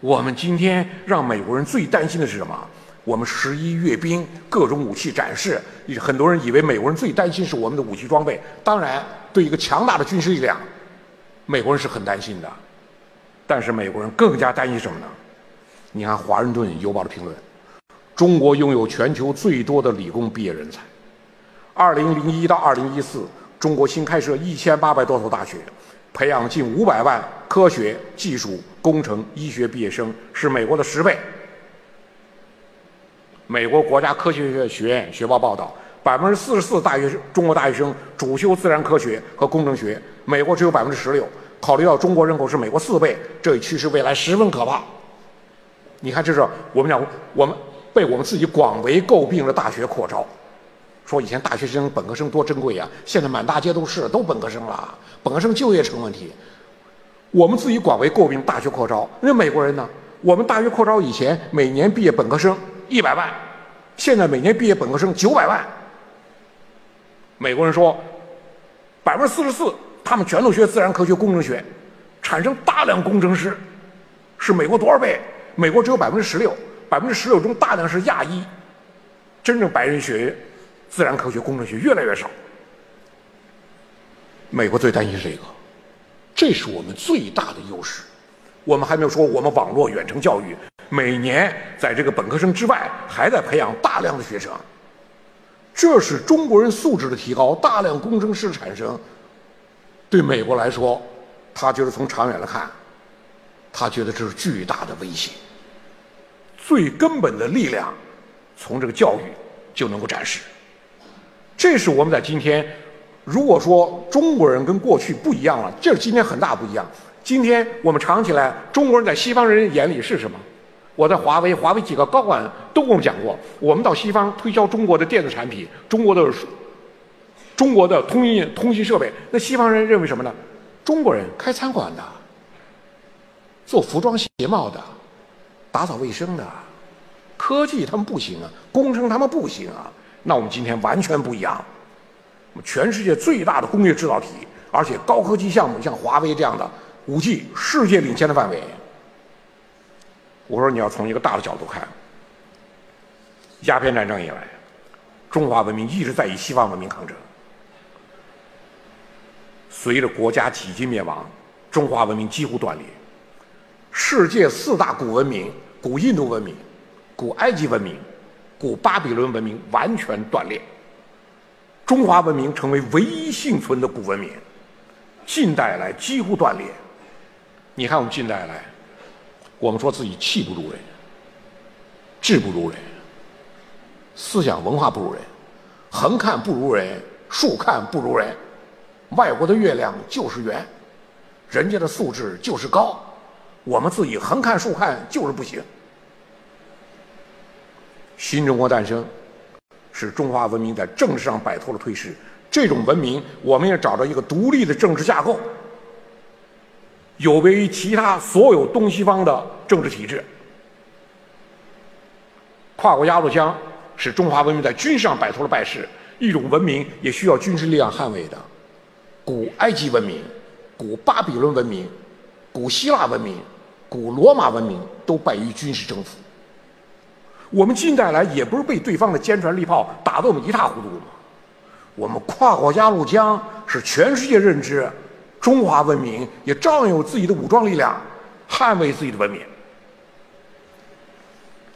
我们今天让美国人最担心的是什么？我们十一阅兵，各种武器展示，很多人以为美国人最担心是我们的武器装备。当然，对一个强大的军事力量，美国人是很担心的。但是美国人更加担心什么呢？你看《华盛顿邮报》的评论：中国拥有全球最多的理工毕业人才。二零零一到二零一四，中国新开设一千八百多所大学，培养近五百万科学技术、工程、医学毕业生，是美国的十倍。美国国家科学学院学报报道，百分之四十四大学生中国大学生主修自然科学和工程学，美国只有百分之十六。考虑到中国人口是美国四倍，这一趋势未来十分可怕。你看，这是我们讲我们被我们自己广为诟病的大学扩招，说以前大学生、本科生多珍贵呀，现在满大街都是都本科生了，本科生就业成问题。我们自己广为诟病大学扩招，那美国人呢？我们大学扩招以前每年毕业本科生。一百万，现在每年毕业本科生九百万。美国人说，百分之四十四，他们全都学自然科学、工程学，产生大量工程师，是美国多少倍？美国只有百分之十六，百分之十六中大量是亚裔，真正白人学自然科学、工程学越来越少。美国最担心这个，这是我们最大的优势。我们还没有说我们网络远程教育。每年在这个本科生之外，还在培养大量的学生，这是中国人素质的提高，大量工程师的产生。对美国来说，他就是从长远来看，他觉得这是巨大的威胁。最根本的力量，从这个教育就能够展示。这是我们在今天，如果说中国人跟过去不一样了，这是今天很大不一样。今天我们尝起来，中国人在西方人眼里是什么？我在华为，华为几个高管都跟我们讲过，我们到西方推销中国的电子产品，中国的中国的通信通信设备，那西方人认为什么呢？中国人开餐馆的，做服装鞋帽的，打扫卫生的，科技他们不行啊，工程他们不行啊。那我们今天完全不一样，全世界最大的工业制造体，而且高科技项目像华为这样的五 G 世界领先的范围。我说你要从一个大的角度看，鸦片战争以来，中华文明一直在与西方文明抗争。随着国家几近灭亡，中华文明几乎断裂。世界四大古文明——古印度文明、古埃及文明、古巴比伦文明——完全断裂。中华文明成为唯一幸存的古文明，近代来几乎断裂。你看，我们近代来。我们说自己气不如人，志不如人，思想文化不如人，横看不如人，竖看不如人。外国的月亮就是圆，人家的素质就是高，我们自己横看竖看就是不行。新中国诞生，使中华文明在政治上摆脱了退市。这种文明，我们也找到一个独立的政治架构。有别于其他所有东西方的政治体制，跨过鸭绿江，使中华文明在军事上摆脱了败势。一种文明也需要军事力量捍卫的，古埃及文明、古巴比伦文明、古希腊文明、古罗马文明都败于军事征服。我们近代来也不是被对方的坚船利炮打得我们一塌糊涂吗？我们跨过鸭绿江，使全世界认知。中华文明也照样有自己的武装力量，捍卫自己的文明。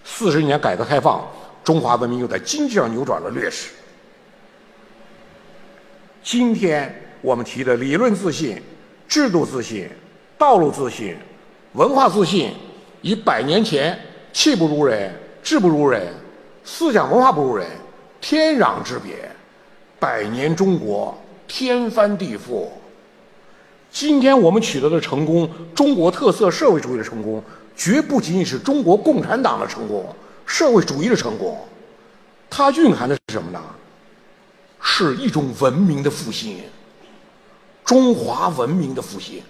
四十年改革开放，中华文明又在经济上扭转了劣势。今天我们提的理论自信、制度自信、道路自信、文化自信，以百年前气不如人、志不如人、思想文化不如人，天壤之别。百年中国，天翻地覆。今天我们取得的成功，中国特色社会主义的成功，绝不仅仅是中国共产党的成功，社会主义的成功，它蕴含的是什么呢？是一种文明的复兴，中华文明的复兴。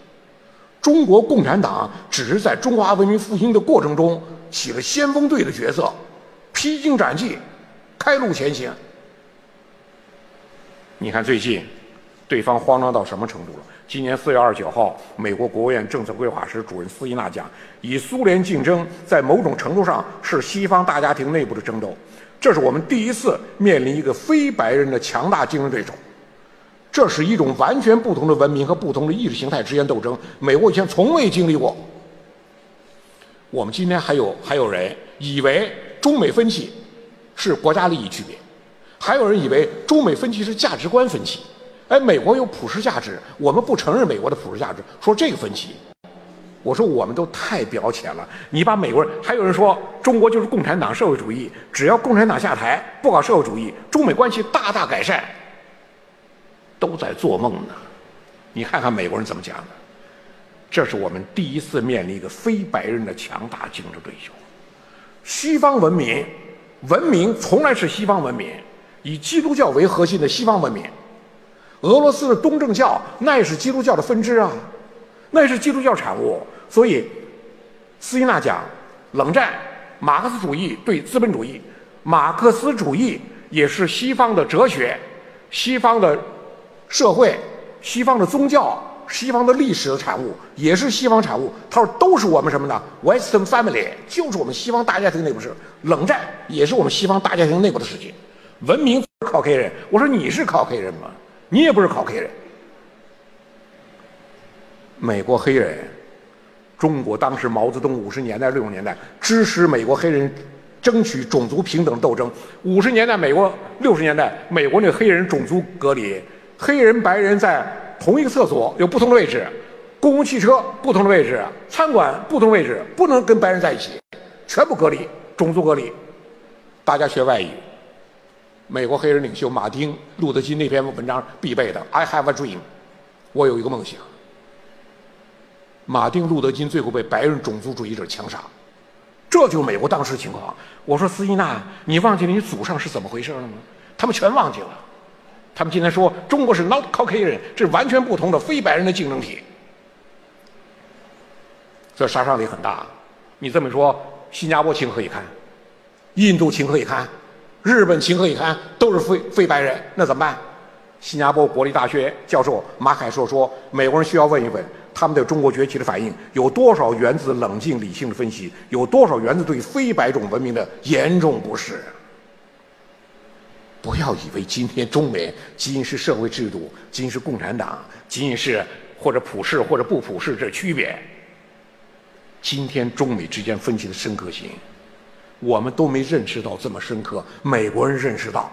中国共产党只是在中华文明复兴的过程中起了先锋队的角色，披荆斩棘，开路前行。你看最近，对方慌张到什么程度了？今年四月二十九号，美国国务院政策规划师主任斯伊纳讲，以苏联竞争在某种程度上是西方大家庭内部的争斗，这是我们第一次面临一个非白人的强大竞争对手，这是一种完全不同的文明和不同的意识形态之间斗争，美国以前从未经历过。我们今天还有还有人以为中美分歧是国家利益区别，还有人以为中美分歧是价值观分歧。哎，美国有普世价值，我们不承认美国的普世价值，说这个分歧。我说我们都太表浅了。你把美国人，还有人说中国就是共产党社会主义，只要共产党下台，不搞社会主义，中美关系大大改善。都在做梦呢。你看看美国人怎么讲的？这是我们第一次面临一个非白人的强大竞争对手。西方文明，文明从来是西方文明，以基督教为核心的西方文明。俄罗斯的东正教，那也是基督教的分支啊，那也是基督教产物。所以，斯金纳讲，冷战，马克思主义对资本主义，马克思主义也是西方的哲学，西方的社会，西方的宗教，西方的历史的产物，也是西方产物。他说，都是我们什么呢？Western family，就是我们西方大家庭内部事。冷战也是我们西方大家庭内部的事情。文明靠黑人，我说你是靠黑人吗？你也不是靠黑人，美国黑人，中国当时毛泽东五十年代六十年代支持美国黑人争取种族平等斗争。五十年代美国六十年代美国那个黑人种族隔离，黑人白人在同一个厕所有不同的位置，公共汽车不同的位置，餐馆不同位置，不能跟白人在一起，全部隔离，种族隔离。大家学外语。美国黑人领袖马丁·路德·金那篇文章必备的，“I have a dream”，我有一个梦想。马丁·路德·金最后被白人种族主义者枪杀，这就是美国当时情况。我说斯金纳，你忘记了你祖上是怎么回事了吗？他们全忘记了。他们今天说中国是 Not Caucasian，这是完全不同的非白人的竞争体，这杀伤力很大。你这么说，新加坡情何以堪？印度情何以堪？日本情何以堪？都是非非白人，那怎么办？新加坡国立大学教授马凯硕说：“美国人需要问一问，他们对中国崛起的反应有多少源自冷静理性的分析，有多少源自对非白种文明的严重不适？不要以为今天中美仅仅是社会制度，仅仅是共产党，仅仅是或者普世或者不普世这区别。今天中美之间分歧的深刻性。”我们都没认识到这么深刻，美国人认识到。